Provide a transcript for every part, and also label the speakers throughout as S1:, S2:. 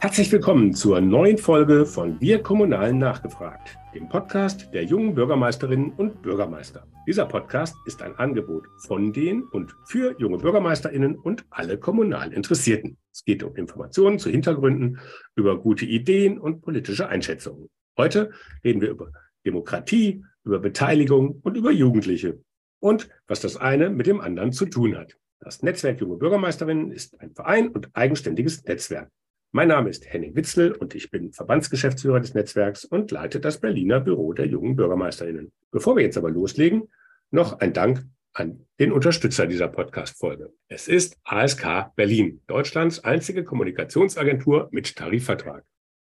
S1: Herzlich willkommen zur neuen Folge von Wir Kommunalen nachgefragt, dem Podcast der jungen Bürgermeisterinnen und Bürgermeister. Dieser Podcast ist ein Angebot von den und für junge Bürgermeisterinnen und alle kommunal Interessierten. Es geht um Informationen zu Hintergründen, über gute Ideen und politische Einschätzungen. Heute reden wir über Demokratie, über Beteiligung und über Jugendliche und was das eine mit dem anderen zu tun hat. Das Netzwerk Junge Bürgermeisterinnen ist ein Verein und eigenständiges Netzwerk. Mein Name ist Henning Witzel und ich bin Verbandsgeschäftsführer des Netzwerks und leite das Berliner Büro der jungen Bürgermeisterinnen. Bevor wir jetzt aber loslegen, noch ein Dank an den Unterstützer dieser Podcast-Folge. Es ist ASK Berlin, Deutschlands einzige Kommunikationsagentur mit Tarifvertrag.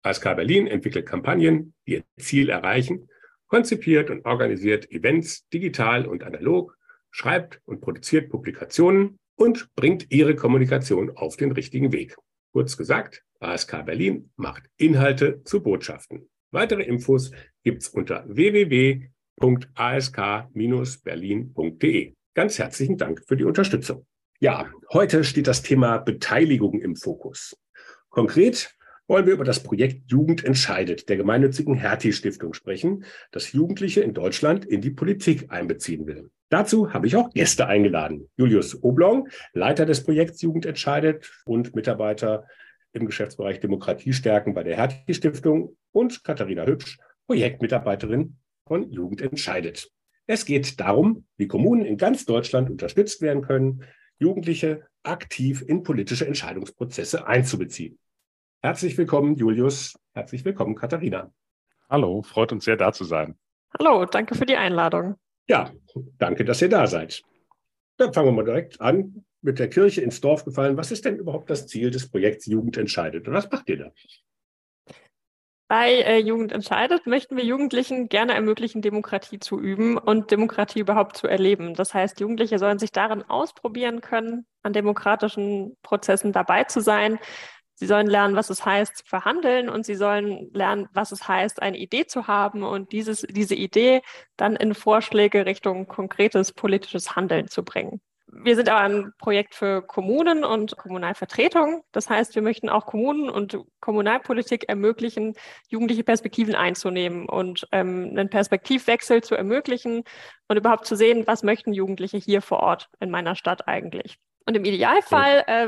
S1: ASK Berlin entwickelt Kampagnen, die ihr Ziel erreichen, konzipiert und organisiert Events digital und analog, schreibt und produziert Publikationen und bringt ihre Kommunikation auf den richtigen Weg. Kurz gesagt, ASK Berlin macht Inhalte zu Botschaften. Weitere Infos gibt's unter www.ask-berlin.de. Ganz herzlichen Dank für die Unterstützung. Ja, heute steht das Thema Beteiligung im Fokus. Konkret wollen wir über das Projekt Jugend entscheidet der gemeinnützigen Hertie-Stiftung sprechen, das Jugendliche in Deutschland in die Politik einbeziehen will. Dazu habe ich auch Gäste eingeladen. Julius Oblong, Leiter des Projekts Jugend entscheidet und Mitarbeiter im Geschäftsbereich Demokratie stärken bei der Hertie Stiftung und Katharina Hübsch, Projektmitarbeiterin von Jugend entscheidet. Es geht darum, wie Kommunen in ganz Deutschland unterstützt werden können, Jugendliche aktiv in politische Entscheidungsprozesse einzubeziehen. Herzlich willkommen, Julius. Herzlich willkommen, Katharina.
S2: Hallo, freut uns sehr, da zu sein.
S3: Hallo, danke für die Einladung.
S1: Ja, danke, dass ihr da seid. Dann fangen wir mal direkt an, mit der Kirche ins Dorf gefallen. Was ist denn überhaupt das Ziel des Projekts Jugend entscheidet? Und was macht ihr da?
S3: Bei äh, Jugend entscheidet möchten wir Jugendlichen gerne ermöglichen, Demokratie zu üben und Demokratie überhaupt zu erleben. Das heißt, Jugendliche sollen sich darin ausprobieren können, an demokratischen Prozessen dabei zu sein, Sie sollen lernen, was es heißt, zu verhandeln und sie sollen lernen, was es heißt, eine Idee zu haben und dieses, diese Idee dann in Vorschläge Richtung konkretes politisches Handeln zu bringen. Wir sind aber ein Projekt für Kommunen und Kommunalvertretungen. Das heißt, wir möchten auch Kommunen und Kommunalpolitik ermöglichen, jugendliche Perspektiven einzunehmen und ähm, einen Perspektivwechsel zu ermöglichen und überhaupt zu sehen, was möchten Jugendliche hier vor Ort in meiner Stadt eigentlich. Und im Idealfall äh,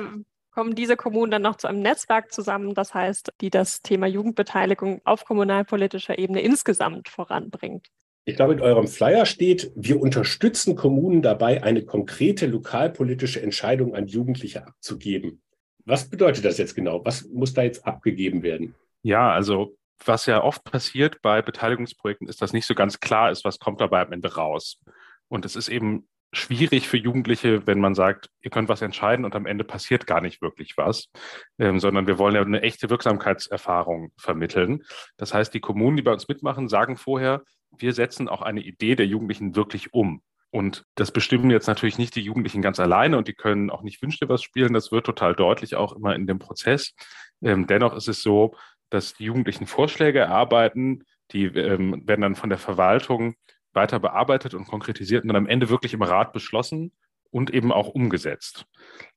S3: kommen diese Kommunen dann noch zu einem Netzwerk zusammen, das heißt, die das Thema Jugendbeteiligung auf kommunalpolitischer Ebene insgesamt voranbringt.
S1: Ich glaube, in eurem Flyer steht, wir unterstützen Kommunen dabei, eine konkrete lokalpolitische Entscheidung an Jugendliche abzugeben. Was bedeutet das jetzt genau? Was muss da jetzt abgegeben werden?
S2: Ja, also was ja oft passiert bei Beteiligungsprojekten ist, dass nicht so ganz klar ist, was kommt dabei am Ende raus. Und es ist eben schwierig für Jugendliche, wenn man sagt, ihr könnt was entscheiden und am Ende passiert gar nicht wirklich was, ähm, sondern wir wollen ja eine echte Wirksamkeitserfahrung vermitteln. Das heißt, die Kommunen, die bei uns mitmachen, sagen vorher, wir setzen auch eine Idee der Jugendlichen wirklich um. Und das bestimmen jetzt natürlich nicht die Jugendlichen ganz alleine und die können auch nicht Wünsch dir was spielen. Das wird total deutlich auch immer in dem Prozess. Ähm, dennoch ist es so, dass die Jugendlichen Vorschläge erarbeiten, die ähm, werden dann von der Verwaltung weiter bearbeitet und konkretisiert und dann am Ende wirklich im Rat beschlossen und eben auch umgesetzt.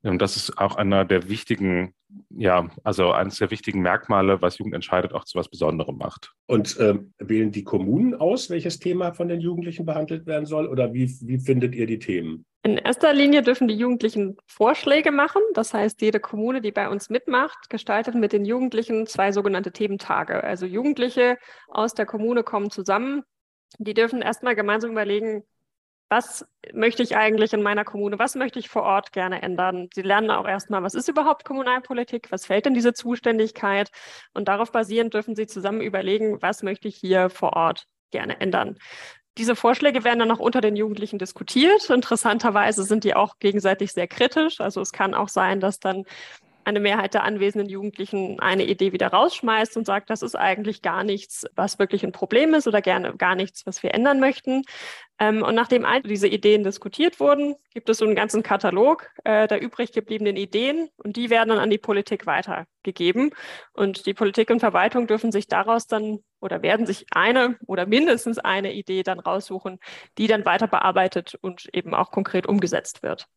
S2: Und das ist auch einer der wichtigen, ja, also eines der wichtigen Merkmale, was Jugend entscheidet, auch zu was Besonderem macht.
S1: Und äh, wählen die Kommunen aus, welches Thema von den Jugendlichen behandelt werden soll? Oder wie, wie findet ihr die Themen?
S3: In erster Linie dürfen die Jugendlichen Vorschläge machen. Das heißt, jede Kommune, die bei uns mitmacht, gestaltet mit den Jugendlichen zwei sogenannte Thementage. Also Jugendliche aus der Kommune kommen zusammen, die dürfen erstmal gemeinsam überlegen, was möchte ich eigentlich in meiner Kommune, was möchte ich vor Ort gerne ändern. Sie lernen auch erstmal, was ist überhaupt Kommunalpolitik, was fällt in diese Zuständigkeit und darauf basierend dürfen Sie zusammen überlegen, was möchte ich hier vor Ort gerne ändern. Diese Vorschläge werden dann auch unter den Jugendlichen diskutiert. Interessanterweise sind die auch gegenseitig sehr kritisch. Also es kann auch sein, dass dann eine Mehrheit der anwesenden Jugendlichen eine Idee wieder rausschmeißt und sagt, das ist eigentlich gar nichts, was wirklich ein Problem ist oder gerne gar nichts, was wir ändern möchten. Ähm, und nachdem all diese Ideen diskutiert wurden, gibt es so einen ganzen Katalog äh, der übrig gebliebenen Ideen und die werden dann an die Politik weitergegeben. Und die Politik und Verwaltung dürfen sich daraus dann oder werden sich eine oder mindestens eine Idee dann raussuchen, die dann weiter bearbeitet und eben auch konkret umgesetzt wird.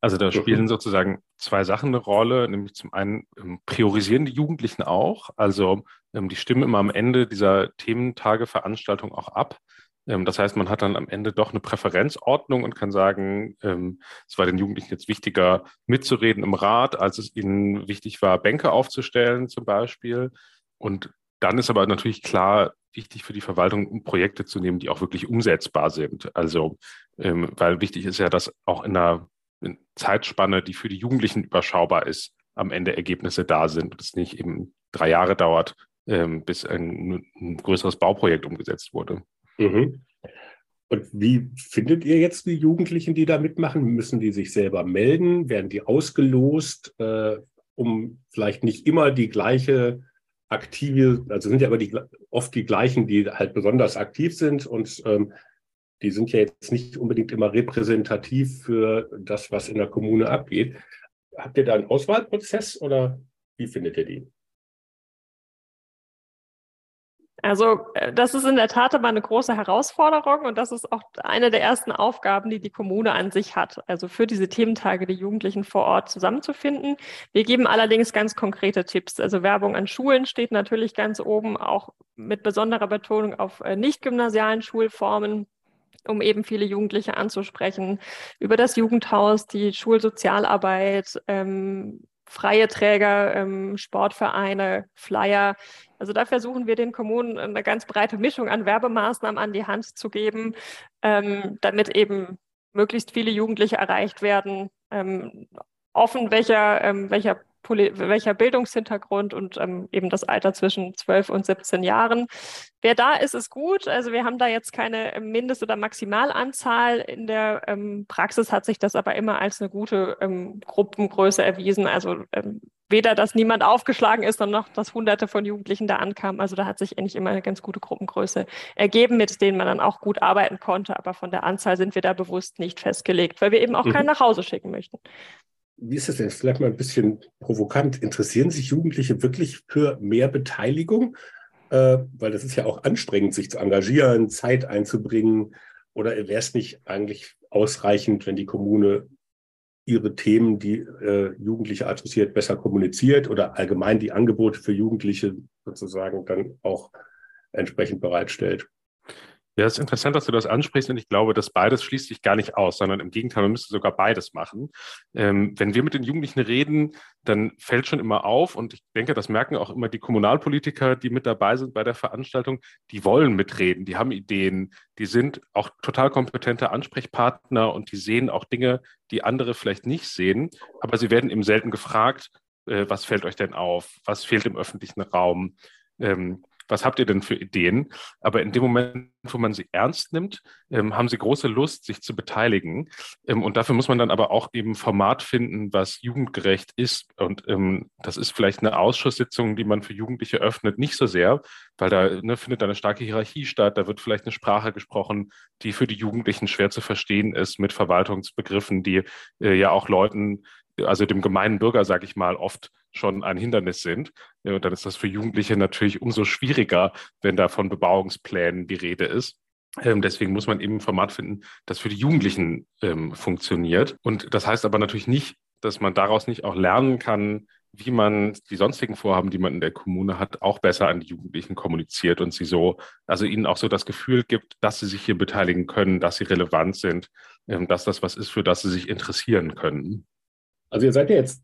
S2: Also da spielen sozusagen zwei Sachen eine Rolle, nämlich zum einen ähm, priorisieren die Jugendlichen auch, also ähm, die stimmen immer am Ende dieser Thementageveranstaltung auch ab. Ähm, das heißt, man hat dann am Ende doch eine Präferenzordnung und kann sagen, es war den Jugendlichen jetzt wichtiger, mitzureden im Rat, als es ihnen wichtig war, Bänke aufzustellen zum Beispiel. Und dann ist aber natürlich klar, wichtig für die Verwaltung, Projekte zu nehmen, die auch wirklich umsetzbar sind. Also, weil wichtig ist ja, dass auch in einer Zeitspanne, die für die Jugendlichen überschaubar ist, am Ende Ergebnisse da sind und es nicht eben drei Jahre dauert, bis ein, ein größeres Bauprojekt umgesetzt wurde.
S1: Mhm. Und wie findet ihr jetzt die Jugendlichen, die da mitmachen? Müssen die sich selber melden? Werden die ausgelost, äh, um vielleicht nicht immer die gleiche aktive, also sind ja aber die, oft die gleichen, die halt besonders aktiv sind und ähm, die sind ja jetzt nicht unbedingt immer repräsentativ für das, was in der Kommune abgeht. Habt ihr da einen Auswahlprozess oder wie findet ihr die?
S3: Also äh, das ist in der Tat aber eine große Herausforderung und das ist auch eine der ersten Aufgaben, die die Kommune an sich hat, also für diese Thementage die Jugendlichen vor Ort zusammenzufinden. Wir geben allerdings ganz konkrete Tipps. Also Werbung an Schulen steht natürlich ganz oben, auch mit besonderer Betonung auf äh, nicht gymnasialen Schulformen um eben viele Jugendliche anzusprechen, über das Jugendhaus, die Schulsozialarbeit, ähm, freie Träger, ähm, Sportvereine, Flyer. Also da versuchen wir den Kommunen eine ganz breite Mischung an Werbemaßnahmen an die Hand zu geben, ähm, damit eben möglichst viele Jugendliche erreicht werden, ähm, offen welcher, ähm, welcher welcher Bildungshintergrund und ähm, eben das Alter zwischen 12 und 17 Jahren. Wer da ist, ist gut. Also wir haben da jetzt keine Mindest- oder Maximalanzahl. In der ähm, Praxis hat sich das aber immer als eine gute ähm, Gruppengröße erwiesen. Also ähm, weder, dass niemand aufgeschlagen ist, noch, dass Hunderte von Jugendlichen da ankamen. Also da hat sich eigentlich immer eine ganz gute Gruppengröße ergeben, mit denen man dann auch gut arbeiten konnte. Aber von der Anzahl sind wir da bewusst nicht festgelegt, weil wir eben auch mhm. keinen nach Hause schicken möchten
S1: wie ist es denn? Vielleicht mal ein bisschen provokant. Interessieren sich Jugendliche wirklich für mehr Beteiligung? Äh, weil das ist ja auch anstrengend, sich zu engagieren, Zeit einzubringen. Oder wäre es nicht eigentlich ausreichend, wenn die Kommune ihre Themen, die äh, Jugendliche adressiert, besser kommuniziert oder allgemein die Angebote für Jugendliche sozusagen dann auch entsprechend bereitstellt?
S2: Ja, es ist interessant, dass du das ansprichst und ich glaube, dass beides schließt sich gar nicht aus, sondern im Gegenteil, man müsste sogar beides machen. Ähm, wenn wir mit den Jugendlichen reden, dann fällt schon immer auf und ich denke, das merken auch immer die Kommunalpolitiker, die mit dabei sind bei der Veranstaltung, die wollen mitreden, die haben Ideen, die sind auch total kompetente Ansprechpartner und die sehen auch Dinge, die andere vielleicht nicht sehen, aber sie werden eben selten gefragt, äh, was fällt euch denn auf, was fehlt im öffentlichen Raum. Ähm, was habt ihr denn für Ideen? Aber in dem Moment, wo man sie ernst nimmt, ähm, haben sie große Lust, sich zu beteiligen. Ähm, und dafür muss man dann aber auch eben Format finden, was jugendgerecht ist. Und ähm, das ist vielleicht eine Ausschusssitzung, die man für Jugendliche öffnet, nicht so sehr, weil da ne, findet eine starke Hierarchie statt. Da wird vielleicht eine Sprache gesprochen, die für die Jugendlichen schwer zu verstehen ist, mit Verwaltungsbegriffen, die äh, ja auch Leuten also dem gemeinen Bürger, sage ich mal, oft schon ein Hindernis sind. Und dann ist das für Jugendliche natürlich umso schwieriger, wenn da von Bebauungsplänen die Rede ist. Ähm, deswegen muss man eben ein Format finden, das für die Jugendlichen ähm, funktioniert. Und das heißt aber natürlich nicht, dass man daraus nicht auch lernen kann, wie man die sonstigen Vorhaben, die man in der Kommune hat, auch besser an die Jugendlichen kommuniziert und sie so, also ihnen auch so das Gefühl gibt, dass sie sich hier beteiligen können, dass sie relevant sind, ähm, dass das was ist, für das sie sich interessieren können.
S1: Also ihr seid ja jetzt,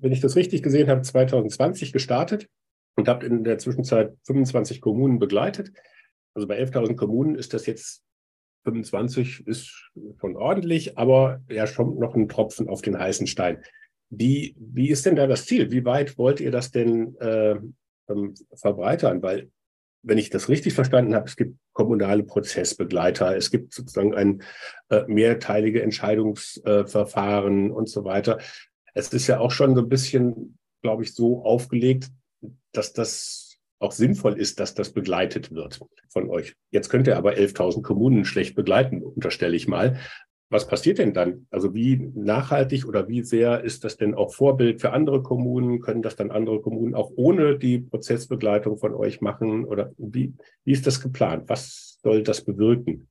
S1: wenn ich das richtig gesehen habe, 2020 gestartet und habt in der Zwischenzeit 25 Kommunen begleitet. Also bei 11.000 Kommunen ist das jetzt 25 ist schon ordentlich, aber ja schon noch ein Tropfen auf den heißen Stein. Wie, wie ist denn da das Ziel? Wie weit wollt ihr das denn äh, ähm, verbreitern? Weil, wenn ich das richtig verstanden habe, es gibt kommunale Prozessbegleiter, es gibt sozusagen ein äh, mehrteilige Entscheidungsverfahren äh, und so weiter. Es ist ja auch schon so ein bisschen, glaube ich, so aufgelegt, dass das auch sinnvoll ist, dass das begleitet wird von euch. Jetzt könnt ihr aber 11.000 Kommunen schlecht begleiten, unterstelle ich mal. Was passiert denn dann? Also wie nachhaltig oder wie sehr ist das denn auch Vorbild für andere Kommunen? Können das dann andere Kommunen auch ohne die Prozessbegleitung von euch machen? Oder wie, wie ist das geplant? Was soll das bewirken?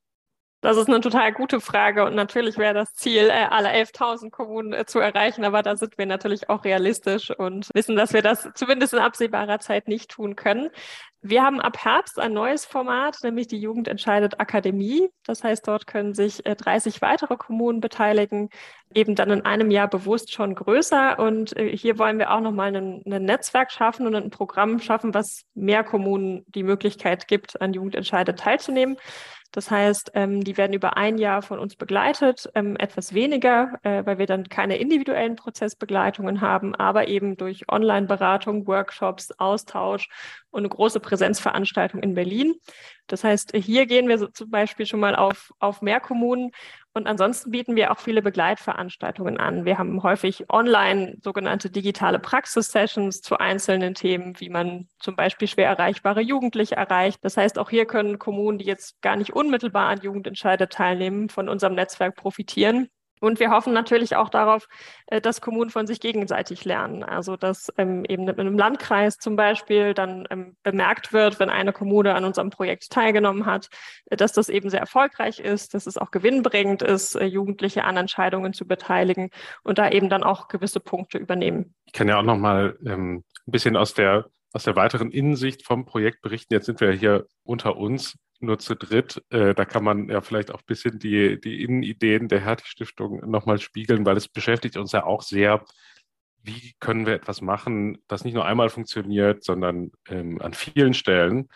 S3: Das ist eine total gute Frage und natürlich wäre das Ziel, äh, alle 11.000 Kommunen äh, zu erreichen, aber da sind wir natürlich auch realistisch und wissen, dass wir das zumindest in absehbarer Zeit nicht tun können. Wir haben ab Herbst ein neues Format, nämlich die Jugend entscheidet Akademie. Das heißt, dort können sich 30 äh, weitere Kommunen beteiligen, eben dann in einem Jahr bewusst schon größer. Und hier wollen wir auch nochmal ein, ein Netzwerk schaffen und ein Programm schaffen, was mehr Kommunen die Möglichkeit gibt, an Jugend entscheidet teilzunehmen. Das heißt, ähm, die werden über ein Jahr von uns begleitet, ähm, etwas weniger, äh, weil wir dann keine individuellen Prozessbegleitungen haben, aber eben durch Online-Beratung, Workshops, Austausch und eine große Präsenzveranstaltung in Berlin. Das heißt, hier gehen wir so zum Beispiel schon mal auf, auf mehr Kommunen und ansonsten bieten wir auch viele Begleitveranstaltungen an. Wir haben häufig online sogenannte digitale Praxis-Sessions zu einzelnen Themen, wie man zum Beispiel schwer erreichbare Jugendliche erreicht. Das heißt, auch hier können Kommunen, die jetzt gar nicht unmittelbar an Jugendentscheide teilnehmen, von unserem Netzwerk profitieren. Und wir hoffen natürlich auch darauf, äh, dass Kommunen von sich gegenseitig lernen. Also dass ähm, eben in einem Landkreis zum Beispiel dann ähm, bemerkt wird, wenn eine Kommune an unserem Projekt teilgenommen hat, äh, dass das eben sehr erfolgreich ist, dass es auch gewinnbringend ist, äh, Jugendliche an Entscheidungen zu beteiligen und da eben dann auch gewisse Punkte übernehmen.
S2: Ich kann ja auch noch mal ähm, ein bisschen aus der aus der weiteren Innensicht vom Projekt berichten. Jetzt sind wir hier unter uns nur zu dritt. Äh, da kann man ja vielleicht auch ein bisschen die, die Innenideen der Hertie-Stiftung nochmal spiegeln, weil es beschäftigt uns ja auch sehr, wie können wir etwas machen, das nicht nur einmal funktioniert, sondern ähm, an vielen Stellen.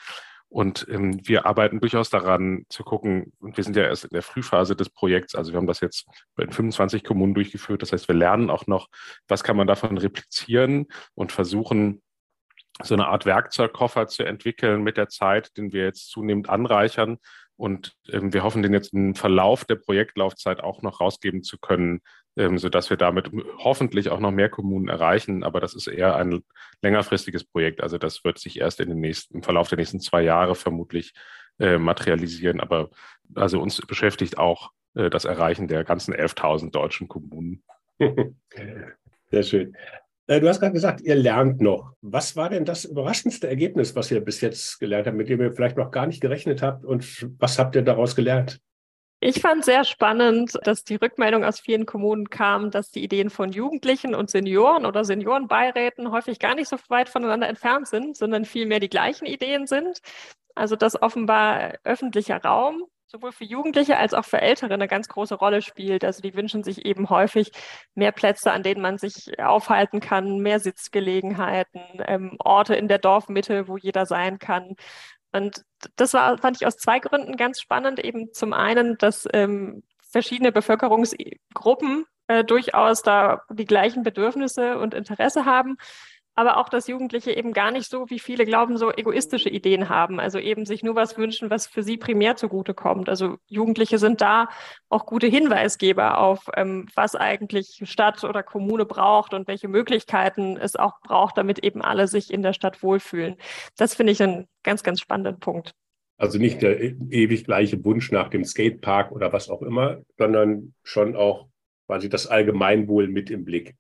S2: Und ähm, wir arbeiten durchaus daran zu gucken, und wir sind ja erst in der Frühphase des Projekts, also wir haben das jetzt in 25 Kommunen durchgeführt. Das heißt, wir lernen auch noch, was kann man davon replizieren und versuchen, so eine Art Werkzeugkoffer zu entwickeln mit der Zeit, den wir jetzt zunehmend anreichern. Und ähm, wir hoffen, den jetzt im Verlauf der Projektlaufzeit auch noch rausgeben zu können, ähm, sodass wir damit hoffentlich auch noch mehr Kommunen erreichen. Aber das ist eher ein längerfristiges Projekt. Also das wird sich erst in den nächsten, im Verlauf der nächsten zwei Jahre vermutlich äh, materialisieren. Aber also uns beschäftigt auch äh, das Erreichen der ganzen 11.000 deutschen Kommunen.
S1: Sehr schön. Äh, du hast gerade gesagt, ihr lernt noch. Was war denn das überraschendste Ergebnis, was ihr bis jetzt gelernt habt, mit dem ihr vielleicht noch gar nicht gerechnet habt? Und was habt ihr daraus gelernt?
S3: Ich fand sehr spannend, dass die Rückmeldung aus vielen Kommunen kam, dass die Ideen von Jugendlichen und Senioren oder Seniorenbeiräten häufig gar nicht so weit voneinander entfernt sind, sondern vielmehr die gleichen Ideen sind. Also dass offenbar öffentlicher Raum sowohl für Jugendliche als auch für Ältere eine ganz große Rolle spielt. Also die wünschen sich eben häufig mehr Plätze, an denen man sich aufhalten kann, mehr Sitzgelegenheiten, ähm, Orte in der Dorfmitte, wo jeder sein kann. Und das war, fand ich aus zwei Gründen ganz spannend. Eben zum einen, dass ähm, verschiedene Bevölkerungsgruppen äh, durchaus da die gleichen Bedürfnisse und Interesse haben aber auch, dass Jugendliche eben gar nicht so, wie viele glauben, so egoistische Ideen haben. Also eben sich nur was wünschen, was für sie primär zugutekommt. Also Jugendliche sind da auch gute Hinweisgeber auf, ähm, was eigentlich Stadt oder Kommune braucht und welche Möglichkeiten es auch braucht, damit eben alle sich in der Stadt wohlfühlen. Das finde ich einen ganz, ganz spannenden Punkt.
S1: Also nicht der e-, ewig gleiche Wunsch nach dem Skatepark oder was auch immer, sondern schon auch quasi das Allgemeinwohl mit im Blick.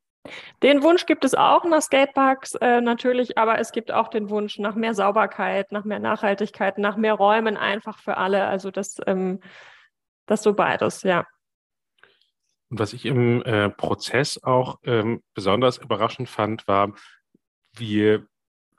S3: Den Wunsch gibt es auch nach Skateparks äh, natürlich, aber es gibt auch den Wunsch nach mehr Sauberkeit, nach mehr Nachhaltigkeit, nach mehr Räumen einfach für alle. Also das, ähm, das so beides, ja.
S2: Und was ich im äh, Prozess auch ähm, besonders überraschend fand, war, wie,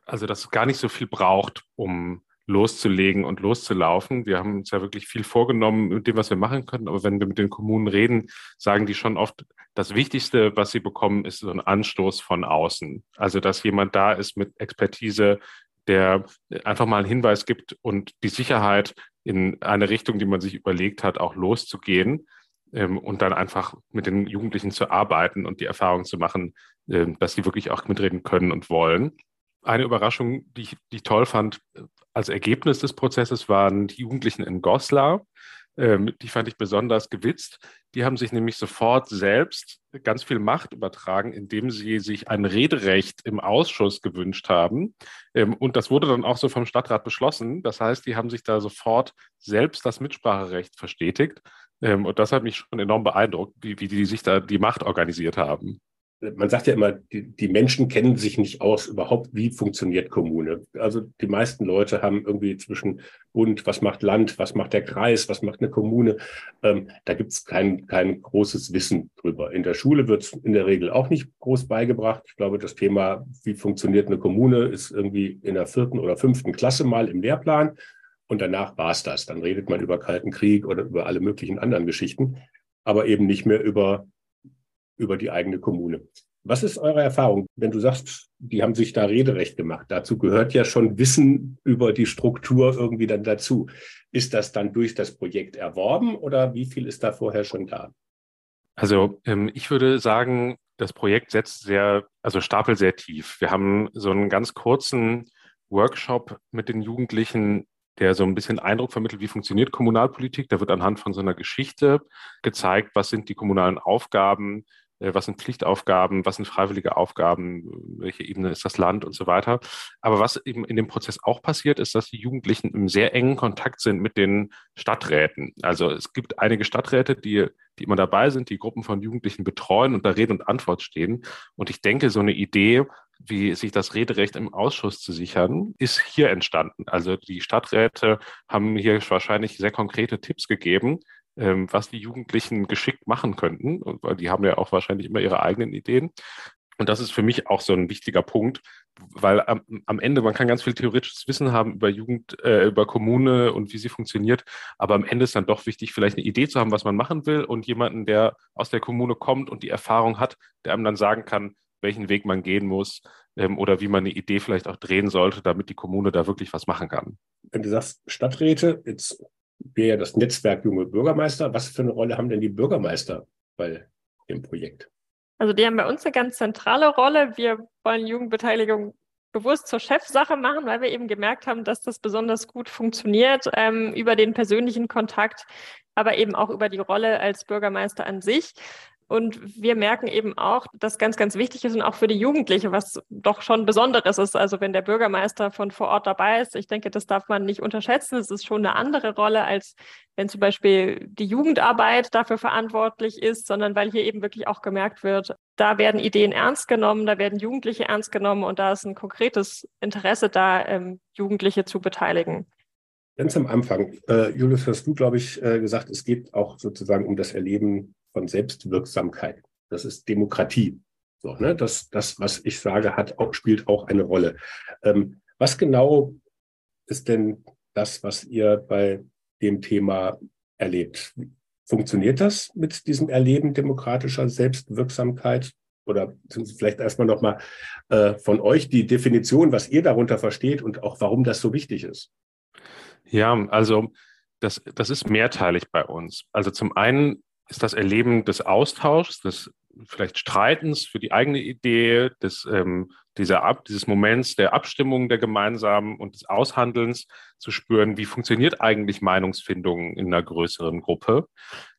S2: also dass es gar nicht so viel braucht, um loszulegen und loszulaufen. Wir haben uns ja wirklich viel vorgenommen mit dem, was wir machen können. Aber wenn wir mit den Kommunen reden, sagen die schon oft, das Wichtigste, was sie bekommen, ist so ein Anstoß von außen. Also, dass jemand da ist mit Expertise, der einfach mal einen Hinweis gibt und die Sicherheit in eine Richtung, die man sich überlegt hat, auch loszugehen ähm, und dann einfach mit den Jugendlichen zu arbeiten und die Erfahrung zu machen, äh, dass sie wirklich auch mitreden können und wollen. Eine Überraschung, die ich, die ich toll fand, als Ergebnis des Prozesses waren die Jugendlichen in Goslar. Ähm, die fand ich besonders gewitzt. Die haben sich nämlich sofort selbst ganz viel Macht übertragen, indem sie sich ein Rederecht im Ausschuss gewünscht haben. Ähm, und das wurde dann auch so vom Stadtrat beschlossen. Das heißt, die haben sich da sofort selbst das Mitspracherecht verstetigt. Ähm, und das hat mich schon enorm beeindruckt, wie, wie die sich da die Macht organisiert haben.
S1: Man sagt ja immer, die, die, Menschen kennen sich nicht aus überhaupt, wie funktioniert Kommune. Also die meisten Leute haben irgendwie zwischen Bund, was macht Land, was macht der Kreis, was macht eine Kommune. Ähm, da gibt es kein, kein großes Wissen drüber. In der Schule wird es in der Regel auch nicht groß beigebracht. Ich glaube, das Thema, wie funktioniert eine Kommune, ist irgendwie in der vierten oder fünften Klasse mal im Lehrplan. Und danach war es das. Dann redet man über Kalten Krieg oder über alle möglichen anderen Geschichten, aber eben nicht mehr über über die eigene Kommune. Was ist eure Erfahrung, wenn du sagst, die haben sich da Rederecht gemacht? Dazu gehört ja schon Wissen über die Struktur irgendwie dann dazu. Ist das dann durch das Projekt erworben oder wie viel ist da vorher schon da?
S2: Also ähm, ich würde sagen, das Projekt setzt sehr, also Stapel sehr tief. Wir haben so einen ganz kurzen Workshop mit den Jugendlichen, der so ein bisschen Eindruck vermittelt, wie funktioniert Kommunalpolitik. Da wird anhand von so einer Geschichte gezeigt, was sind die kommunalen Aufgaben, was sind Pflichtaufgaben, was sind freiwillige Aufgaben, welche Ebene ist das Land und so weiter. Aber was eben in dem Prozess auch passiert, ist, dass die Jugendlichen im sehr engen Kontakt sind mit den Stadträten. Also es gibt einige Stadträte, die, die immer dabei sind, die Gruppen von Jugendlichen betreuen und da Rede und Antwort stehen. Und ich denke, so eine Idee, wie sich das Rederecht im Ausschuss zu sichern, ist hier entstanden. Also die Stadträte haben hier wahrscheinlich sehr konkrete Tipps gegeben, ähm, was die Jugendlichen geschickt machen könnten, weil die haben ja auch wahrscheinlich immer ihre eigenen Ideen. Und das ist für mich auch so ein wichtiger Punkt, weil am, am, Ende, man kann ganz viel theoretisches Wissen haben über Jugend, äh, über Kommune und wie sie funktioniert, aber am Ende ist dann doch wichtig, vielleicht eine Idee zu haben, was man machen will und jemanden, der aus der Kommune kommt und die Erfahrung hat, der einem dann sagen kann, welchen Weg man gehen muss ähm, oder wie man eine Idee vielleicht auch drehen sollte, damit die Kommune da wirklich was machen kann.
S1: Wenn du sagst Stadträte, jetzt wäre ja das Netzwerk Junge Bürgermeister. Was für eine Rolle haben denn die Bürgermeister bei dem Projekt?
S3: Also die haben bei uns eine ganz zentrale Rolle. Wir wollen Jugendbeteiligung bewusst zur Chefsache machen, weil wir eben gemerkt haben, dass das besonders gut funktioniert ähm, über den persönlichen Kontakt, aber eben auch über die Rolle als Bürgermeister an sich. Und wir merken eben auch, dass ganz, ganz wichtig ist und auch für die Jugendliche, was doch schon Besonderes ist. Also wenn der Bürgermeister von vor Ort dabei ist, ich denke, das darf man nicht unterschätzen. Es ist schon eine andere Rolle, als wenn zum Beispiel die Jugendarbeit dafür verantwortlich ist, sondern weil hier eben wirklich auch gemerkt wird, da werden Ideen ernst genommen, da werden Jugendliche ernst genommen und da ist ein konkretes Interesse da, ähm, Jugendliche zu beteiligen.
S1: Ganz am Anfang, äh, Julius, hast du, glaube ich, äh, gesagt, es geht auch sozusagen um das Erleben von Selbstwirksamkeit. Das ist Demokratie. So, ne? das, das, was ich sage, hat auch, spielt auch eine Rolle. Ähm, was genau ist denn das, was ihr bei dem Thema erlebt? Funktioniert das mit diesem Erleben demokratischer Selbstwirksamkeit? Oder vielleicht erstmal nochmal äh, von euch die Definition, was ihr darunter versteht und auch warum das so wichtig ist.
S2: Ja, also das, das ist mehrteilig bei uns. Also zum einen ist das Erleben des Austauschs, des vielleicht Streitens für die eigene Idee, des, ähm, dieser Ab, dieses Moments der Abstimmung der gemeinsamen und des Aushandelns zu spüren, wie funktioniert eigentlich Meinungsfindung in einer größeren Gruppe.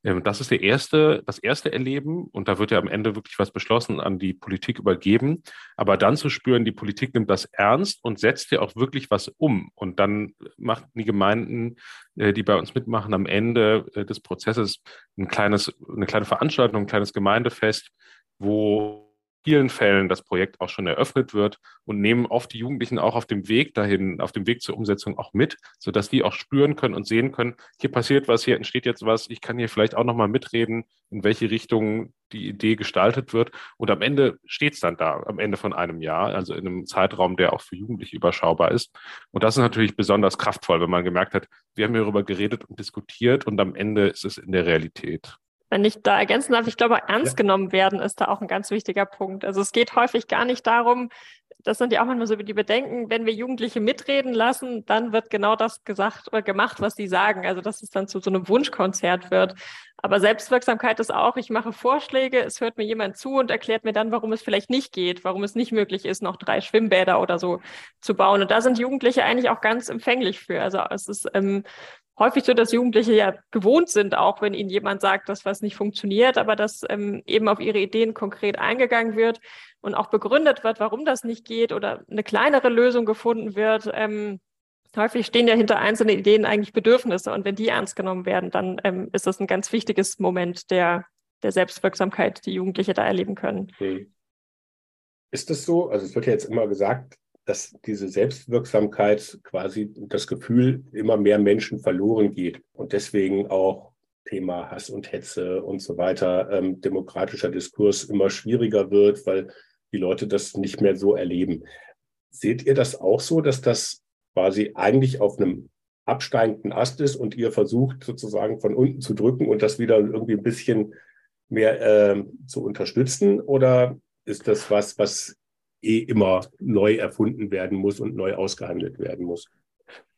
S2: Ähm, das ist der erste, das erste Erleben und da wird ja am Ende wirklich was beschlossen an die Politik übergeben. Aber dann zu spüren, die Politik nimmt das ernst und setzt ja auch wirklich was um. Und dann macht die Gemeinden, äh, die bei uns mitmachen, am Ende äh, des Prozesses ein kleines, eine kleine Veranstaltung, ein kleines Gemeindefest, wo vielen Fällen das Projekt auch schon eröffnet wird und nehmen oft die Jugendlichen auch auf dem Weg dahin, auf dem Weg zur Umsetzung auch mit, sodass die auch spüren können und sehen können, hier passiert was, hier entsteht jetzt was, ich kann hier vielleicht auch nochmal mitreden, in welche Richtung die Idee gestaltet wird. Und am Ende steht es dann da, am Ende von einem Jahr, also in einem Zeitraum, der auch für Jugendliche überschaubar ist. Und das ist natürlich besonders kraftvoll, wenn man gemerkt hat, wir haben hierüber geredet und diskutiert und am Ende ist es in der Realität.
S3: Wenn ich da ergänzen darf, ich glaube, ernst ja. genommen werden ist da auch ein ganz wichtiger Punkt. Also es geht häufig gar nicht darum, das sind ja auch manchmal so die Bedenken, wenn wir Jugendliche mitreden lassen, dann wird genau das gesagt oder gemacht, was sie sagen. Also dass es dann zu so einem Wunschkonzert wird. Aber Selbstwirksamkeit ist auch, ich mache Vorschläge, es hört mir jemand zu und erklärt mir dann, warum es vielleicht nicht geht, warum es nicht möglich ist, noch drei Schwimmbäder oder so zu bauen. Und da sind Jugendliche eigentlich auch ganz empfänglich für. Also es ist ähm, häufig so, dass Jugendliche ja gewohnt sind, auch wenn ihnen jemand sagt, dass was nicht funktioniert, aber dass ähm, eben auf ihre Ideen konkret eingegangen wird und auch begründet wird, warum das nicht geht oder eine kleinere Lösung gefunden wird. Ähm, häufig stehen ja hinter einzelnen Ideen eigentlich Bedürfnisse und wenn die ernst genommen werden, dann ähm, ist das ein ganz wichtiges Moment der, der Selbstwirksamkeit, die Jugendliche da erleben können.
S1: Okay. Ist das so? Also es wird ja jetzt immer gesagt, dass diese Selbstwirksamkeit quasi das Gefühl immer mehr Menschen verloren geht und deswegen auch Thema Hass und Hetze und so weiter, ähm, demokratischer Diskurs immer schwieriger wird, weil die Leute das nicht mehr so erleben. Seht ihr das auch so, dass das quasi eigentlich auf einem absteigenden Ast ist und ihr versucht sozusagen von unten zu drücken und das wieder irgendwie ein bisschen mehr äh, zu unterstützen? Oder ist das was, was eh immer neu erfunden werden muss und neu ausgehandelt werden muss?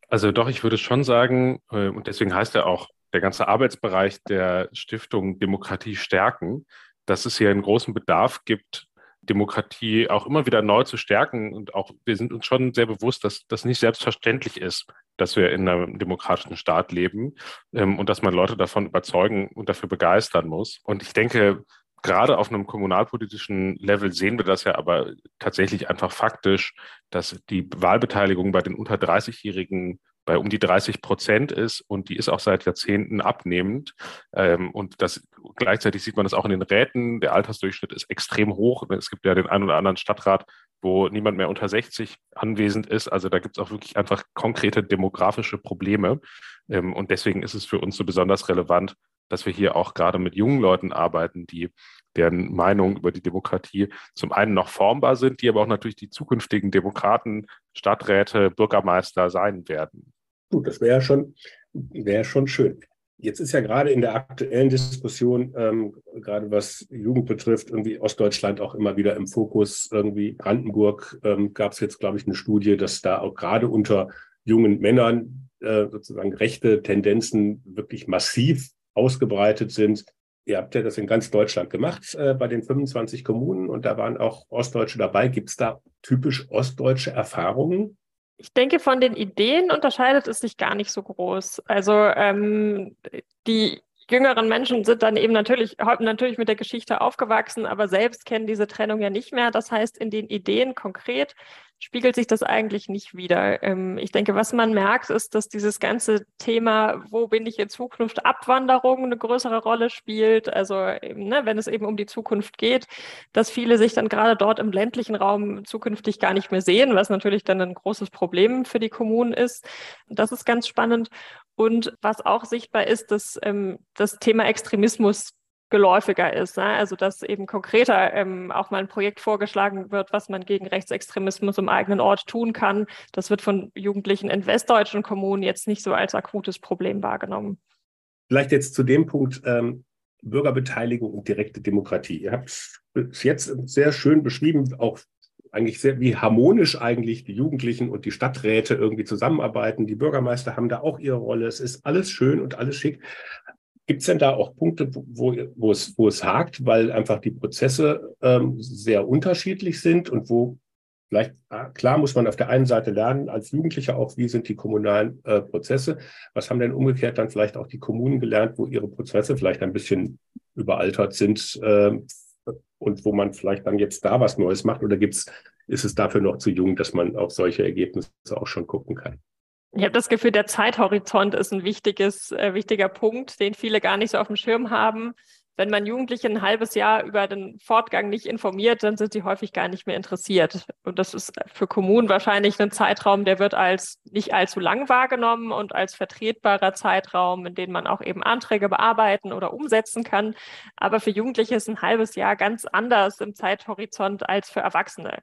S2: Also doch, ich würde schon sagen, äh, und deswegen heißt er auch der ganze Arbeitsbereich der Stiftung Demokratie stärken, dass es hier einen großen Bedarf gibt, Demokratie auch immer wieder neu zu stärken. Und auch wir sind uns schon sehr bewusst, dass das nicht selbstverständlich ist, dass wir in einem demokratischen Staat leben ähm, und dass man Leute davon überzeugen und dafür begeistern muss. Und ich denke, gerade auf einem kommunalpolitischen Level sehen wir das ja aber tatsächlich einfach faktisch, dass die Wahlbeteiligung bei den unter 30-Jährigen bei um die 30 Prozent ist und die ist auch seit Jahrzehnten abnehmend. Ähm, und das gleichzeitig sieht man das auch in den Räten. Der Altersdurchschnitt ist extrem hoch. Es gibt ja den einen oder anderen Stadtrat, wo niemand mehr unter 60 anwesend ist. Also da gibt es auch wirklich einfach konkrete demografische Probleme. Ähm, und deswegen ist es für uns so besonders relevant, dass wir hier auch gerade mit jungen Leuten arbeiten, die deren Meinungen über die Demokratie zum einen noch formbar sind, die aber auch natürlich die zukünftigen Demokraten, Stadträte, Bürgermeister sein werden.
S1: Gut, das wäre schon, wäre schon schön. Jetzt ist ja gerade in der aktuellen Diskussion, ähm, gerade was Jugend betrifft, irgendwie Ostdeutschland auch immer wieder im Fokus. Irgendwie Brandenburg ähm, gab es jetzt, glaube ich, eine Studie, dass da auch gerade unter jungen Männern äh, sozusagen rechte Tendenzen wirklich massiv ausgebreitet sind. Ihr habt ja das in ganz Deutschland gemacht, äh, bei den 25 Kommunen und da waren auch Ostdeutsche dabei. Gibt es da typisch ostdeutsche Erfahrungen?
S3: Ich denke, von den Ideen unterscheidet es sich gar nicht so groß. Also ähm, die jüngeren Menschen sind dann eben natürlich, natürlich mit der Geschichte aufgewachsen, aber selbst kennen diese Trennung ja nicht mehr. Das heißt, in den Ideen konkret spiegelt sich das eigentlich nicht wieder. Ähm, ich denke, was man merkt, ist, dass dieses ganze Thema, wo bin ich in Zukunft, Abwanderung eine größere Rolle spielt. Also eben, ne, wenn es eben um die Zukunft geht, dass viele sich dann gerade dort im ländlichen Raum zukünftig gar nicht mehr sehen, was natürlich dann ein großes Problem für die Kommunen ist. Das ist ganz spannend. Und was auch sichtbar ist, dass ähm, das Thema Extremismus geläufiger ist. Ne? Also dass eben konkreter ähm, auch mal ein Projekt vorgeschlagen wird, was man gegen Rechtsextremismus im eigenen Ort tun kann. Das wird von Jugendlichen in westdeutschen Kommunen jetzt nicht so als akutes Problem wahrgenommen.
S1: Vielleicht jetzt zu dem Punkt ähm, Bürgerbeteiligung und direkte Demokratie. Ihr habt es jetzt sehr schön beschrieben, auch eigentlich sehr, wie harmonisch eigentlich die Jugendlichen und die Stadträte irgendwie zusammenarbeiten. Die Bürgermeister haben da auch ihre Rolle. Es ist alles schön und alles schick. Gibt es denn da auch Punkte, wo, wo, es, wo es hakt, weil einfach die Prozesse ähm, sehr unterschiedlich sind und wo vielleicht, ah, klar muss man auf der einen Seite lernen, als Jugendlicher auch, wie sind die kommunalen äh, Prozesse? Was haben denn umgekehrt dann vielleicht auch die Kommunen gelernt, wo ihre Prozesse vielleicht ein bisschen überaltert sind äh, und wo man vielleicht dann jetzt da was Neues macht? Oder gibt's, ist es dafür noch zu jung, dass man auf solche Ergebnisse auch schon gucken kann?
S3: Ich habe das Gefühl, der Zeithorizont ist ein wichtiges, äh, wichtiger Punkt, den viele gar nicht so auf dem Schirm haben. Wenn man Jugendliche ein halbes Jahr über den Fortgang nicht informiert, dann sind sie häufig gar nicht mehr interessiert. Und das ist für Kommunen wahrscheinlich ein Zeitraum, der wird als nicht allzu lang wahrgenommen und als vertretbarer Zeitraum, in dem man auch eben Anträge bearbeiten oder umsetzen kann. Aber für Jugendliche ist ein halbes Jahr ganz anders im Zeithorizont als für Erwachsene.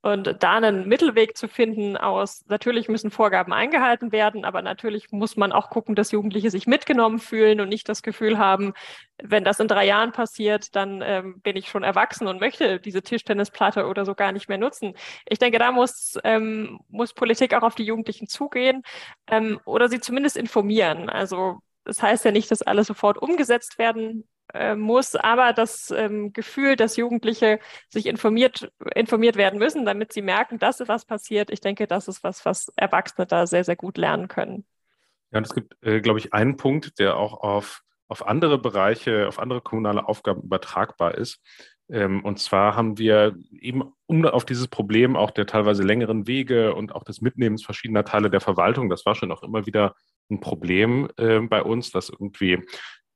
S3: Und da einen Mittelweg zu finden aus, natürlich müssen Vorgaben eingehalten werden, aber natürlich muss man auch gucken, dass Jugendliche sich mitgenommen fühlen und nicht das Gefühl haben, wenn das in drei Jahren passiert, dann ähm, bin ich schon erwachsen und möchte diese Tischtennisplatte oder so gar nicht mehr nutzen. Ich denke, da muss, ähm, muss Politik auch auf die Jugendlichen zugehen ähm, oder sie zumindest informieren. Also das heißt ja nicht, dass alles sofort umgesetzt werden äh, muss, aber das ähm, Gefühl, dass Jugendliche sich informiert, informiert werden müssen, damit sie merken, dass was passiert, ich denke, das ist was, was Erwachsene da sehr, sehr gut lernen können.
S2: Ja, und es gibt, äh, glaube ich, einen Punkt, der auch auf, auf andere Bereiche, auf andere kommunale Aufgaben übertragbar ist. Ähm, und zwar haben wir eben, um auf dieses Problem auch der teilweise längeren Wege und auch des Mitnehmens verschiedener Teile der Verwaltung, das war schon auch immer wieder ein Problem äh, bei uns, dass irgendwie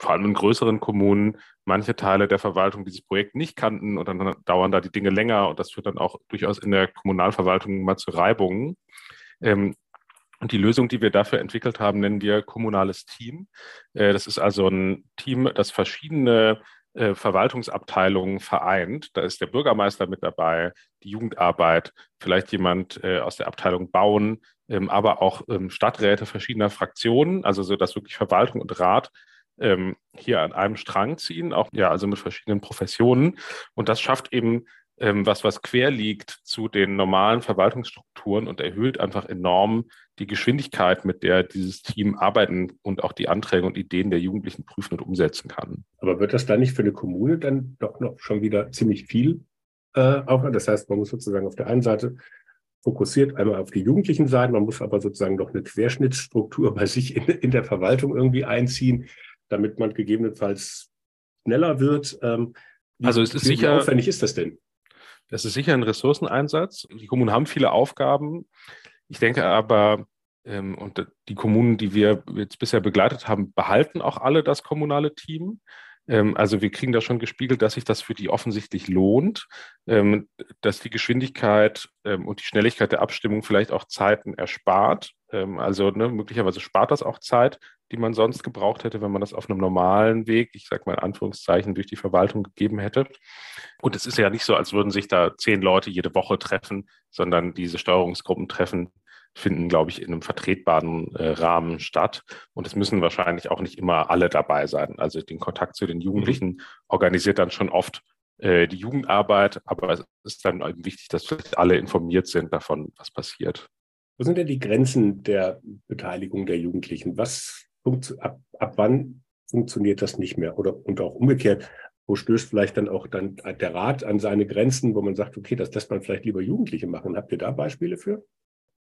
S2: vor allem in größeren Kommunen manche Teile der Verwaltung dieses Projekt nicht kannten und dann dauern da die Dinge länger und das führt dann auch durchaus in der Kommunalverwaltung mal zu Reibungen. Ähm, und die Lösung, die wir dafür entwickelt haben, nennen wir kommunales Team. Äh, das ist also ein Team, das verschiedene äh, Verwaltungsabteilungen vereint. Da ist der Bürgermeister mit dabei, die Jugendarbeit, vielleicht jemand äh, aus der Abteilung Bauen, ähm, aber auch ähm, Stadträte verschiedener Fraktionen, also so, dass wirklich Verwaltung und Rat ähm, hier an einem Strang ziehen, auch ja, also mit verschiedenen Professionen. Und das schafft eben ähm, was, was quer liegt zu den normalen Verwaltungsstrukturen und erhöht einfach enorm die Geschwindigkeit, mit der dieses Team arbeiten und auch die Anträge und Ideen der Jugendlichen prüfen und umsetzen kann.
S1: Aber wird das dann nicht für eine Kommune dann doch noch schon wieder ziemlich viel äh, Aufwand? Das heißt, man muss sozusagen auf der einen Seite fokussiert einmal auf die jugendlichen Seiten, man muss aber sozusagen noch eine Querschnittsstruktur bei sich in, in der Verwaltung irgendwie einziehen, damit man gegebenenfalls schneller wird. Ähm,
S2: wie, also es ist wie sicher,
S1: aufwendig ist das denn?
S2: Das ist sicher ein Ressourceneinsatz. Die Kommunen haben viele Aufgaben. Ich denke aber, ähm, und die Kommunen, die wir jetzt bisher begleitet haben, behalten auch alle das kommunale Team. Ähm, also wir kriegen da schon gespiegelt, dass sich das für die offensichtlich lohnt, ähm, dass die Geschwindigkeit ähm, und die Schnelligkeit der Abstimmung vielleicht auch Zeiten erspart. Ähm, also ne, möglicherweise spart das auch Zeit, die man sonst gebraucht hätte, wenn man das auf einem normalen Weg, ich sage mal in Anführungszeichen, durch die Verwaltung gegeben hätte. Und es ist ja nicht so, als würden sich da zehn Leute jede Woche treffen, sondern diese Steuerungsgruppen treffen finden, glaube ich, in einem vertretbaren äh, Rahmen statt. Und es müssen wahrscheinlich auch nicht immer alle dabei sein. Also den Kontakt zu den Jugendlichen mhm. organisiert dann schon oft äh, die Jugendarbeit, aber es ist dann eben wichtig, dass vielleicht alle informiert sind davon, was passiert.
S1: Wo sind denn die Grenzen der Beteiligung der Jugendlichen? Was ab, ab wann funktioniert das nicht mehr? Oder und auch umgekehrt, wo stößt vielleicht dann auch dann der Rat an seine Grenzen, wo man sagt, okay, das lässt man vielleicht lieber Jugendliche machen. Habt ihr da Beispiele für?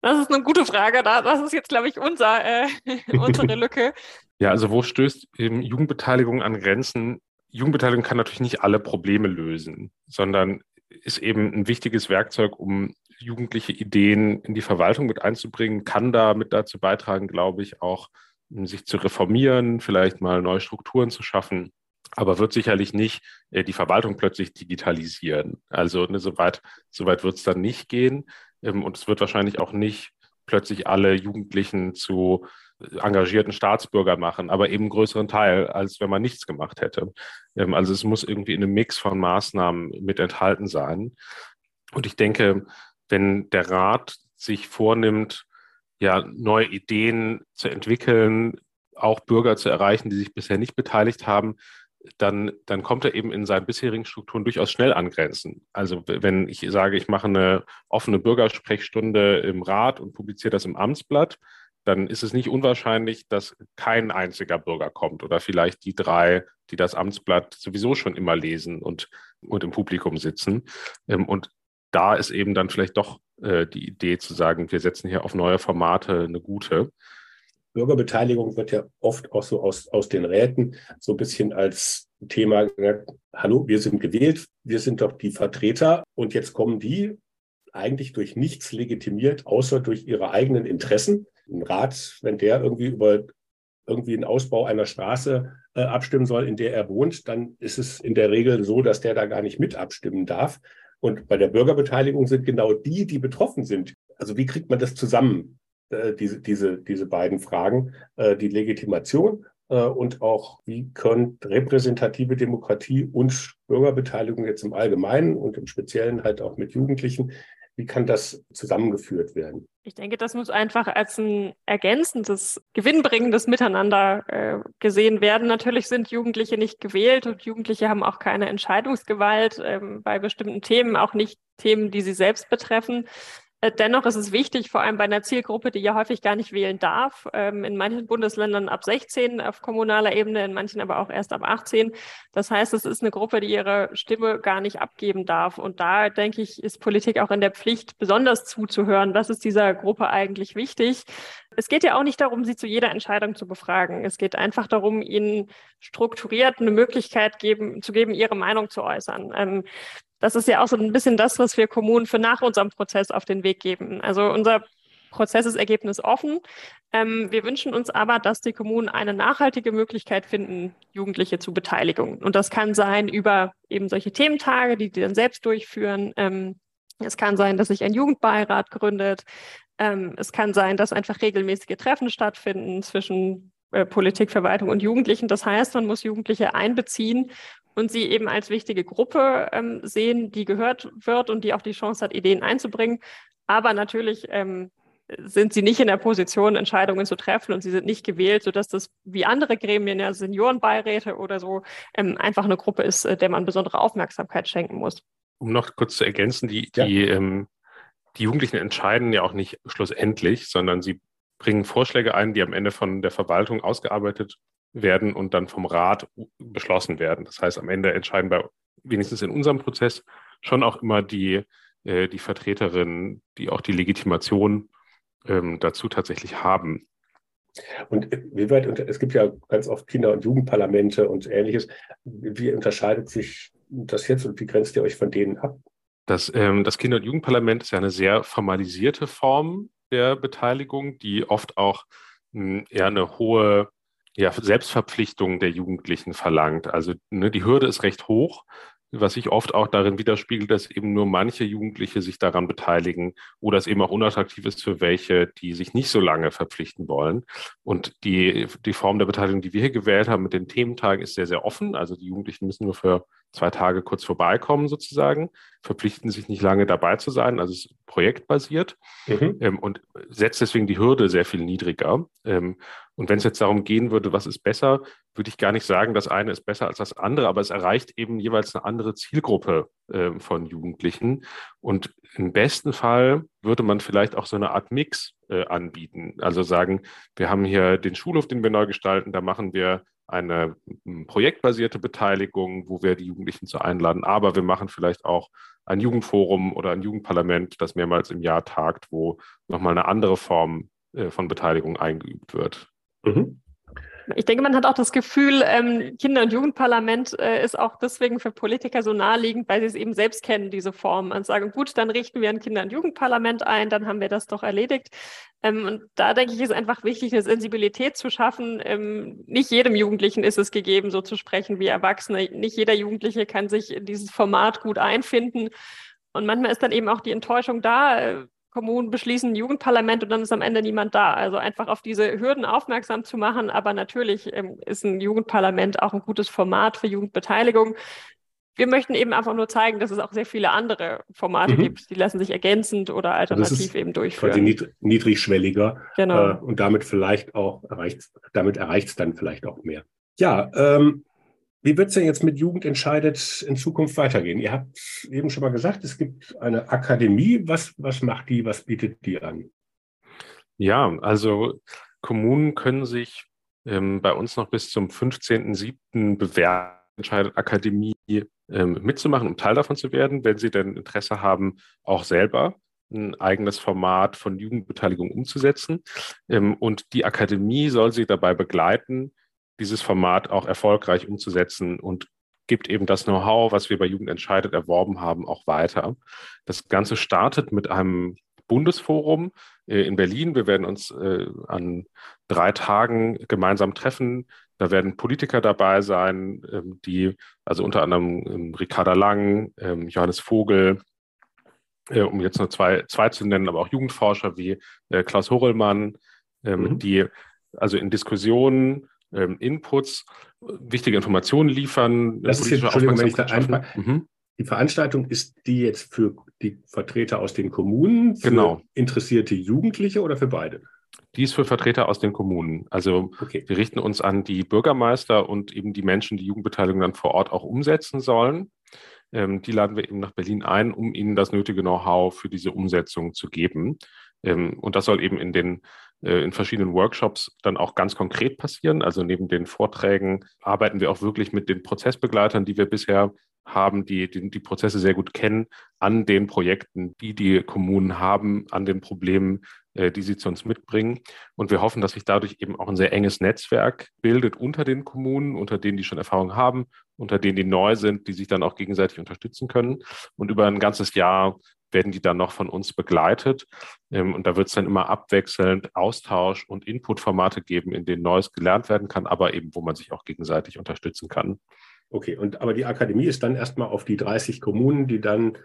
S3: Das ist eine gute Frage. Das ist jetzt, glaube ich, unser, äh, unsere Lücke.
S2: Ja, also wo stößt eben Jugendbeteiligung an Grenzen? Jugendbeteiligung kann natürlich nicht alle Probleme lösen, sondern ist eben ein wichtiges Werkzeug, um jugendliche Ideen in die Verwaltung mit einzubringen, kann da mit dazu beitragen, glaube ich, auch sich zu reformieren, vielleicht mal neue Strukturen zu schaffen, aber wird sicherlich nicht äh, die Verwaltung plötzlich digitalisieren. Also ne, soweit, soweit wird es dann nicht gehen. Ähm, und es wird wahrscheinlich auch nicht plötzlich alle Jugendlichen zu äh, engagierten Staatsbürgern machen, aber eben größeren Teil, als wenn man nichts gemacht hätte. Ähm, also es muss irgendwie in einem Mix von Maßnahmen mit enthalten sein. Und ich denke, wenn der Rat sich vornimmt, ja, neue Ideen zu entwickeln, auch Bürger zu erreichen, die sich bisher nicht beteiligt haben, dann, dann kommt er eben in seinen bisherigen Strukturen durchaus schnell an Grenzen. Also wenn ich sage, ich mache eine offene Bürgersprechstunde im Rat und publiziere das im Amtsblatt, dann ist es nicht unwahrscheinlich, dass kein einziger Bürger kommt oder vielleicht die drei, die das Amtsblatt sowieso schon immer lesen und, und im Publikum sitzen. Ähm, und da ist eben dann vielleicht doch äh, die Idee zu sagen, wir setzen hier auf neue Formate eine gute.
S1: Bürgerbeteiligung wird ja oft auch so aus, aus den Räten so ein bisschen als Thema gesagt, hallo, wir sind gewählt, wir sind doch die Vertreter und jetzt kommen die eigentlich durch nichts legitimiert, außer durch ihre eigenen Interessen. Ein Rat, wenn der irgendwie über irgendwie einen Ausbau einer Straße äh, abstimmen soll, in der er wohnt, dann ist es in der Regel so, dass der da gar nicht mit abstimmen darf. Und bei der Bürgerbeteiligung sind genau die, die betroffen sind. Also wie kriegt man das zusammen? Äh, diese, diese, diese beiden Fragen, äh, die Legitimation äh, und auch, wie können repräsentative Demokratie und Bürgerbeteiligung jetzt im Allgemeinen und im Speziellen halt auch mit Jugendlichen, wie kann das zusammengeführt werden?
S3: Ich denke, das muss einfach als ein ergänzendes, gewinnbringendes Miteinander äh, gesehen werden. Natürlich sind Jugendliche nicht gewählt und Jugendliche haben auch keine Entscheidungsgewalt ähm, bei bestimmten Themen, auch nicht Themen, die sie selbst betreffen. Äh, dennoch ist es wichtig, vor allem bei einer Zielgruppe, die ja häufig gar nicht wählen darf, ähm, in manchen Bundesländern ab 16 auf kommunaler Ebene, in manchen aber auch erst ab 18. Das heißt, es ist eine Gruppe, die ihre Stimme gar nicht abgeben darf. Und da, denke ich, ist Politik auch in der Pflicht, besonders zuzuhören. Was ist dieser Gruppe eigentlich wichtig? Es geht ja auch nicht darum, sie zu jeder Entscheidung zu befragen. Es geht einfach darum, ihnen strukturiert eine Möglichkeit geben, zu geben, ihre Meinung zu äußern. Ähm, das ist ja auch so ein bisschen das, was wir Kommunen für nach unserem Prozess auf den Weg geben. Also unser Prozess ist ergebnisoffen. Ähm, wir wünschen uns aber, dass die Kommunen eine nachhaltige Möglichkeit finden, Jugendliche zu Beteiligung. Und das kann sein über eben solche Thementage, die die dann selbst durchführen. Ähm, es kann sein, dass sich ein Jugendbeirat gründet. Ähm, es kann sein, dass einfach regelmäßige Treffen stattfinden zwischen äh, Politik, Verwaltung und Jugendlichen. Das heißt, man muss Jugendliche einbeziehen und sie eben als wichtige Gruppe ähm, sehen, die gehört wird und die auch die Chance hat, Ideen einzubringen. Aber natürlich ähm, sind sie nicht in der Position, Entscheidungen zu treffen und sie sind nicht gewählt, sodass das wie andere Gremien, ja Seniorenbeiräte oder so, ähm, einfach eine Gruppe ist, äh, der man besondere Aufmerksamkeit schenken muss.
S2: Um noch kurz zu ergänzen, die, ja. die, ähm, die Jugendlichen entscheiden ja auch nicht schlussendlich, sondern sie bringen Vorschläge ein, die am Ende von der Verwaltung ausgearbeitet werden und dann vom Rat beschlossen werden. Das heißt, am Ende entscheiden bei, wenigstens in unserem Prozess, schon auch immer die, äh, die Vertreterinnen, die auch die Legitimation ähm, dazu tatsächlich haben.
S1: Und wie weit, es gibt ja ganz oft Kinder- und Jugendparlamente und ähnliches. Wie unterscheidet sich das jetzt und wie grenzt ihr euch von denen ab?
S2: Das, ähm, das Kinder- und Jugendparlament ist ja eine sehr formalisierte Form der Beteiligung, die oft auch mh, hm, eher eine hohe ja, Selbstverpflichtung der Jugendlichen verlangt. Also ne, die Hürde ist recht hoch, was sich oft auch darin widerspiegelt, dass eben nur manche Jugendliche sich daran beteiligen oder es eben auch unattraktiv ist für welche, die sich nicht so lange verpflichten wollen. Und die, die Form der Beteiligung, die wir hier gewählt haben mit den Thementagen, ist sehr, sehr offen. Also die Jugendlichen müssen nur für zwei Tage kurz vorbeikommen sozusagen, verpflichten sich nicht lange dabei zu sein, also es ist projektbasiert mhm. ähm, und setzt deswegen die Hürde sehr viel niedriger. Ähm, und wenn es jetzt darum gehen würde, was ist besser, würde ich gar nicht sagen, das eine ist besser als das andere, aber es erreicht eben jeweils eine andere Zielgruppe äh, von Jugendlichen. Und im besten Fall würde man vielleicht auch so eine Art Mix äh, anbieten. Also sagen, wir haben hier den Schulhof, den wir neu gestalten, da machen wir eine projektbasierte Beteiligung, wo wir die Jugendlichen zu einladen, aber wir machen vielleicht auch ein Jugendforum oder ein Jugendparlament, das mehrmals im Jahr tagt, wo nochmal eine andere Form äh, von Beteiligung eingeübt wird. Mhm.
S3: Ich denke, man hat auch das Gefühl, ähm, Kinder- und Jugendparlament äh, ist auch deswegen für Politiker so naheliegend, weil sie es eben selbst kennen, diese Form. Und sagen, gut, dann richten wir ein Kinder- und Jugendparlament ein, dann haben wir das doch erledigt. Ähm, und da denke ich, ist einfach wichtig, eine Sensibilität zu schaffen. Ähm, nicht jedem Jugendlichen ist es gegeben, so zu sprechen wie Erwachsene. Nicht jeder Jugendliche kann sich in dieses Format gut einfinden. Und manchmal ist dann eben auch die Enttäuschung da, äh, Kommunen beschließen ein Jugendparlament und dann ist am Ende niemand da. Also einfach auf diese Hürden aufmerksam zu machen. Aber natürlich ähm, ist ein Jugendparlament auch ein gutes Format für Jugendbeteiligung. Wir möchten eben einfach nur zeigen, dass es auch sehr viele andere Formate mhm. gibt, die lassen sich ergänzend oder also alternativ eben durchführen. Quasi
S1: nied niedrigschwelliger. Genau. Äh, und damit vielleicht auch erreicht, damit erreicht es dann vielleicht auch mehr. Ja, ähm, wie wird es denn jetzt mit Jugend entscheidet in Zukunft weitergehen? Ihr habt eben schon mal gesagt, es gibt eine Akademie. Was, was macht die? Was bietet die an?
S2: Ja, also Kommunen können sich ähm, bei uns noch bis zum 15.07. bewerben, entscheidet Akademie ähm, mitzumachen, um Teil davon zu werden, wenn sie denn Interesse haben, auch selber ein eigenes Format von Jugendbeteiligung umzusetzen. Ähm, und die Akademie soll sie dabei begleiten, dieses Format auch erfolgreich umzusetzen und gibt eben das Know-how, was wir bei Jugend entscheidet erworben haben, auch weiter. Das Ganze startet mit einem Bundesforum äh, in Berlin. Wir werden uns äh, an drei Tagen gemeinsam treffen. Da werden Politiker dabei sein, ähm, die, also unter anderem ähm, Ricarda Lang, ähm, Johannes Vogel, äh, um jetzt nur zwei, zwei zu nennen, aber auch Jugendforscher wie Klaus Horelmann, mhm. die also in Diskussionen ähm, Inputs, wichtige Informationen liefern.
S1: Das ist jetzt, Entschuldigung, wenn ich da einfach, mhm. Die Veranstaltung ist die jetzt für die Vertreter aus den Kommunen, für
S2: genau.
S1: interessierte Jugendliche oder für beide?
S2: Die ist für Vertreter aus den Kommunen. Also okay. wir richten uns an die Bürgermeister und eben die Menschen, die Jugendbeteiligung dann vor Ort auch umsetzen sollen. Ähm, die laden wir eben nach Berlin ein, um ihnen das nötige Know-how für diese Umsetzung zu geben. Ähm, und das soll eben in den äh, in verschiedenen Workshops dann auch ganz konkret passieren. Also neben den Vorträgen arbeiten wir auch wirklich mit den Prozessbegleitern, die wir bisher haben, die, die die Prozesse sehr gut kennen, an den Projekten, die die Kommunen haben, an den Problemen, äh, die sie zu uns mitbringen. Und wir hoffen, dass sich dadurch eben auch ein sehr enges Netzwerk bildet unter den Kommunen, unter denen, die schon Erfahrung haben, unter denen, die neu sind, die sich dann auch gegenseitig unterstützen können. Und über ein ganzes Jahr werden die dann noch von uns begleitet. Ähm, und da wird es dann immer abwechselnd Austausch und Inputformate geben, in denen Neues gelernt werden kann, aber eben, wo man sich auch gegenseitig unterstützen kann.
S1: Okay, und aber die Akademie ist dann erstmal auf die 30 Kommunen, die dann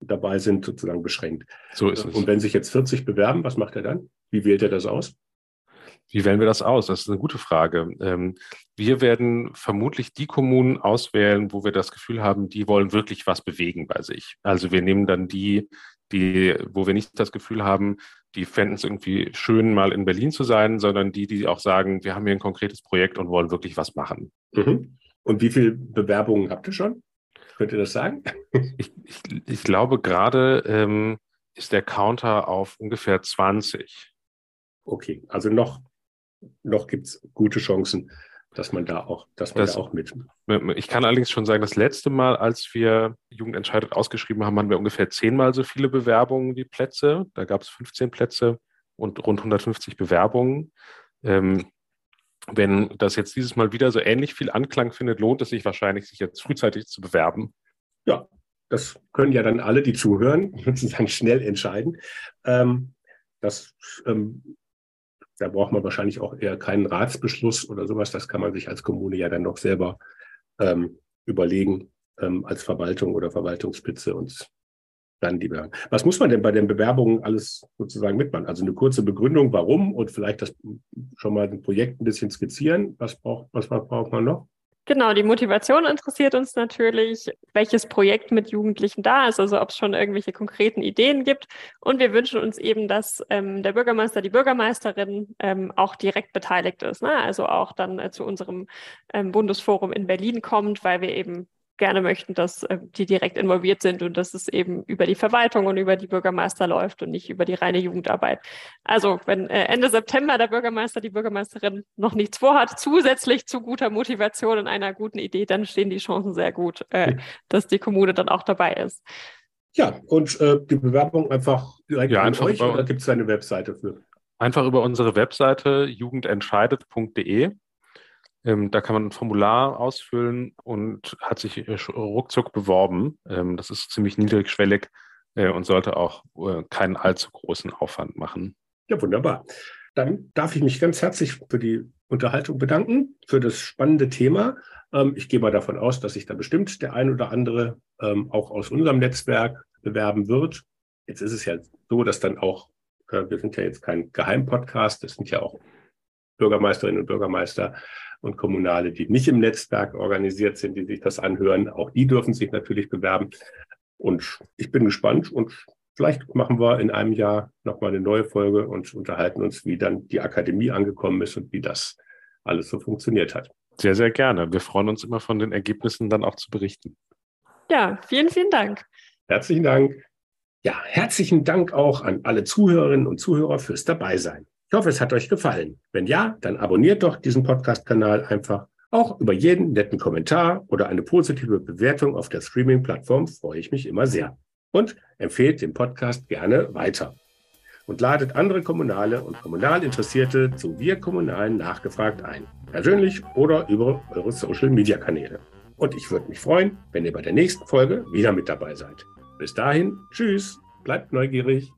S1: dabei sind, sozusagen beschränkt.
S2: So ist es.
S1: Und wenn sich jetzt 40 bewerben, was macht er dann? Wie wählt er das aus?
S2: Wie wählen wir das aus? Das ist eine gute Frage. Ähm, wir werden vermutlich die Kommunen auswählen, wo wir das Gefühl haben, die wollen wirklich was bewegen bei sich. Also wir nehmen dann die, die, wo wir nicht das Gefühl haben, die fänden es irgendwie schön, mal in Berlin zu sein, sondern die, die auch sagen, wir haben hier ein konkretes Projekt und wollen wirklich was machen.
S1: Mhm. Und wie viele Bewerbungen habt ihr schon? Könnt ihr das sagen?
S2: Ich, ich, ich glaube, gerade ähm, ist der Counter auf ungefähr 20.
S1: Okay, also noch noch gibt es gute Chancen, dass man da auch, dass man das, da auch mit.
S2: Ich kann allerdings schon sagen, das letzte Mal, als wir Jugend entscheidet ausgeschrieben haben, haben wir ungefähr zehnmal so viele Bewerbungen wie Plätze. Da gab es 15 Plätze und rund 150 Bewerbungen. Ähm, wenn das jetzt dieses Mal wieder so ähnlich viel Anklang findet, lohnt es sich wahrscheinlich, sich jetzt frühzeitig zu bewerben.
S1: Ja, das können ja dann alle, die zuhören, sozusagen schnell entscheiden. Ähm, das ähm, da braucht man wahrscheinlich auch eher keinen Ratsbeschluss oder sowas. Das kann man sich als Kommune ja dann noch selber ähm, überlegen ähm, als Verwaltung oder Verwaltungsspitze und dann die Bewerbung. Was muss man denn bei den Bewerbungen alles sozusagen mitmachen? Also eine kurze Begründung, warum und vielleicht das schon mal ein Projekt ein bisschen skizzieren. Was braucht, was braucht man noch?
S3: Genau, die Motivation interessiert uns natürlich, welches Projekt mit Jugendlichen da ist, also ob es schon irgendwelche konkreten Ideen gibt. Und wir wünschen uns eben, dass ähm, der Bürgermeister, die Bürgermeisterin ähm, auch direkt beteiligt ist, ne? also auch dann äh, zu unserem ähm, Bundesforum in Berlin kommt, weil wir eben gerne möchten, dass äh, die direkt involviert sind und dass es eben über die Verwaltung und über die Bürgermeister läuft und nicht über die reine Jugendarbeit. Also wenn äh, Ende September der Bürgermeister, die Bürgermeisterin noch nichts vorhat, zusätzlich zu guter Motivation und einer guten Idee, dann stehen die Chancen sehr gut, äh, dass die Kommune dann auch dabei ist.
S1: Ja, und äh, die Bewerbung einfach direkt ja, an einfach euch oder gibt es eine Webseite für?
S2: Einfach über unsere Webseite jugendentscheidet.de. Ähm, da kann man ein Formular ausfüllen und hat sich äh, ruckzuck beworben. Ähm, das ist ziemlich niedrigschwellig äh, und sollte auch äh, keinen allzu großen Aufwand machen.
S1: Ja, wunderbar. Dann darf ich mich ganz herzlich für die Unterhaltung bedanken, für das spannende Thema. Ähm, ich gehe mal davon aus, dass sich da bestimmt der ein oder andere auch aus unserem Netzwerk bewerben wird. Jetzt ist es ja so, dass dann auch, wir sind ja jetzt kein Geheimpodcast, das sind ja auch Bürgermeisterinnen und Bürgermeister und Kommunale, die nicht im Netzwerk organisiert sind, die sich das anhören. Auch die dürfen sich natürlich bewerben. Und ich bin gespannt und vielleicht machen wir in einem Jahr nochmal eine neue Folge und unterhalten uns, wie dann die Akademie angekommen ist und wie das alles so funktioniert hat.
S2: Sehr, sehr gerne. Wir freuen uns immer von den Ergebnissen dann auch zu berichten.
S3: Ja, vielen, vielen Dank.
S1: Herzlichen Dank. Ja, herzlichen Dank auch an alle Zuhörerinnen und Zuhörer fürs Dabeisein. Ich hoffe, es hat euch gefallen. Wenn ja, dann abonniert doch diesen Podcast-Kanal einfach. Auch über jeden netten Kommentar oder eine positive Bewertung auf der Streaming-Plattform freue ich mich immer sehr. Und empfehlt den Podcast gerne weiter. Und ladet andere Kommunale und Kommunalinteressierte zu Wir Kommunalen nachgefragt ein. Persönlich oder über eure Social-Media-Kanäle. Und ich würde mich freuen, wenn ihr bei der nächsten Folge wieder mit dabei seid. Bis dahin, tschüss, bleibt neugierig.